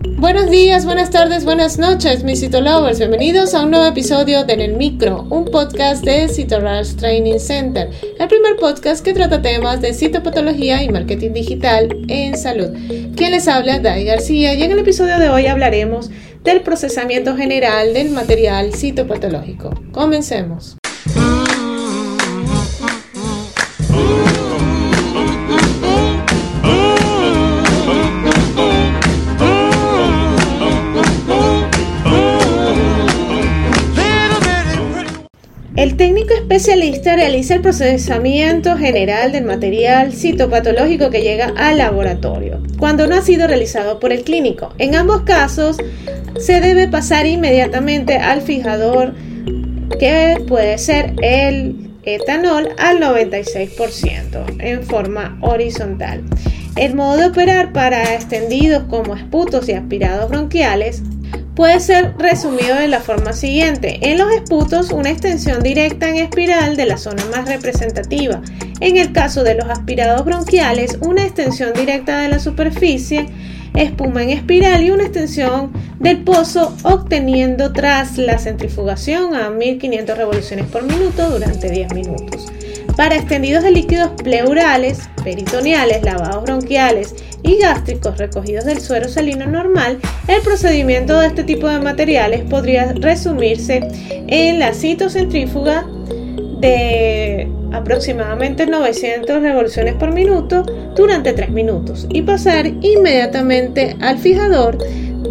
Buenos días, buenas tardes, buenas noches, mis Citolovers. Bienvenidos a un nuevo episodio de En el Micro, un podcast de CitoRush Training Center, el primer podcast que trata temas de citopatología y marketing digital en salud. Quien les habla, Dai García, y en el episodio de hoy hablaremos del procesamiento general del material citopatológico. Comencemos. El técnico especialista realiza el procesamiento general del material citopatológico que llega al laboratorio, cuando no ha sido realizado por el clínico. En ambos casos, se debe pasar inmediatamente al fijador, que puede ser el etanol, al 96% en forma horizontal. El modo de operar para extendidos como esputos y aspirados bronquiales puede ser resumido de la forma siguiente. En los esputos, una extensión directa en espiral de la zona más representativa. En el caso de los aspirados bronquiales, una extensión directa de la superficie, espuma en espiral y una extensión del pozo obteniendo tras la centrifugación a 1500 revoluciones por minuto durante 10 minutos. Para extendidos de líquidos pleurales, peritoneales, lavados bronquiales y gástricos recogidos del suero salino normal, el procedimiento de este tipo de materiales podría resumirse en la citocentrífuga de aproximadamente 900 revoluciones por minuto durante 3 minutos y pasar inmediatamente al fijador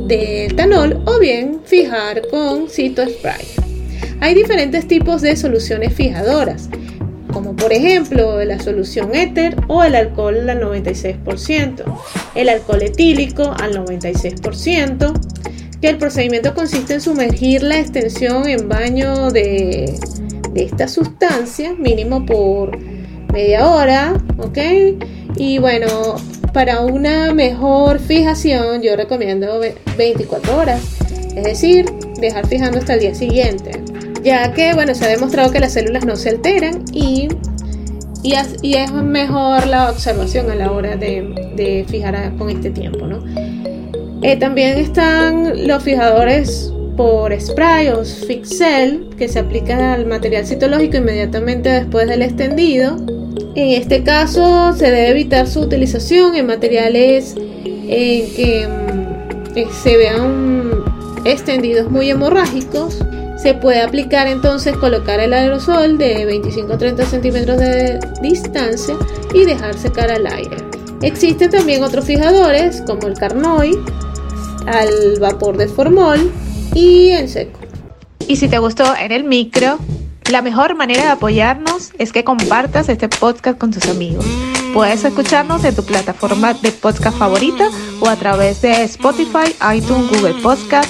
de etanol o bien fijar con citospray. Hay diferentes tipos de soluciones fijadoras como por ejemplo la solución éter o el alcohol al 96%, el alcohol etílico al 96%, que el procedimiento consiste en sumergir la extensión en baño de, de esta sustancia, mínimo por media hora, ¿ok? Y bueno, para una mejor fijación yo recomiendo 24 horas, es decir, dejar fijando hasta el día siguiente ya que bueno, se ha demostrado que las células no se alteran y, y, es mejor la observación a la hora de, fijar con este tiempo. ¿no? Eh, también están los fijadores por spray o fixel que se aplican al material citológico inmediatamente después del extendido. En este caso se debe evitar su utilización en materiales que mm, se vean extendidos muy hemorrágicos se puede aplicar entonces colocar el aerosol de 25 a 30 centímetros de distancia y dejar secar al aire. Existen también otros fijadores como el carnoy, al vapor de formol y en seco. Y si te gustó en el micro, la mejor manera de apoyarnos es que compartas este podcast con tus amigos. Puedes escucharnos en tu plataforma de podcast favorita o a través de Spotify, iTunes, Google Podcast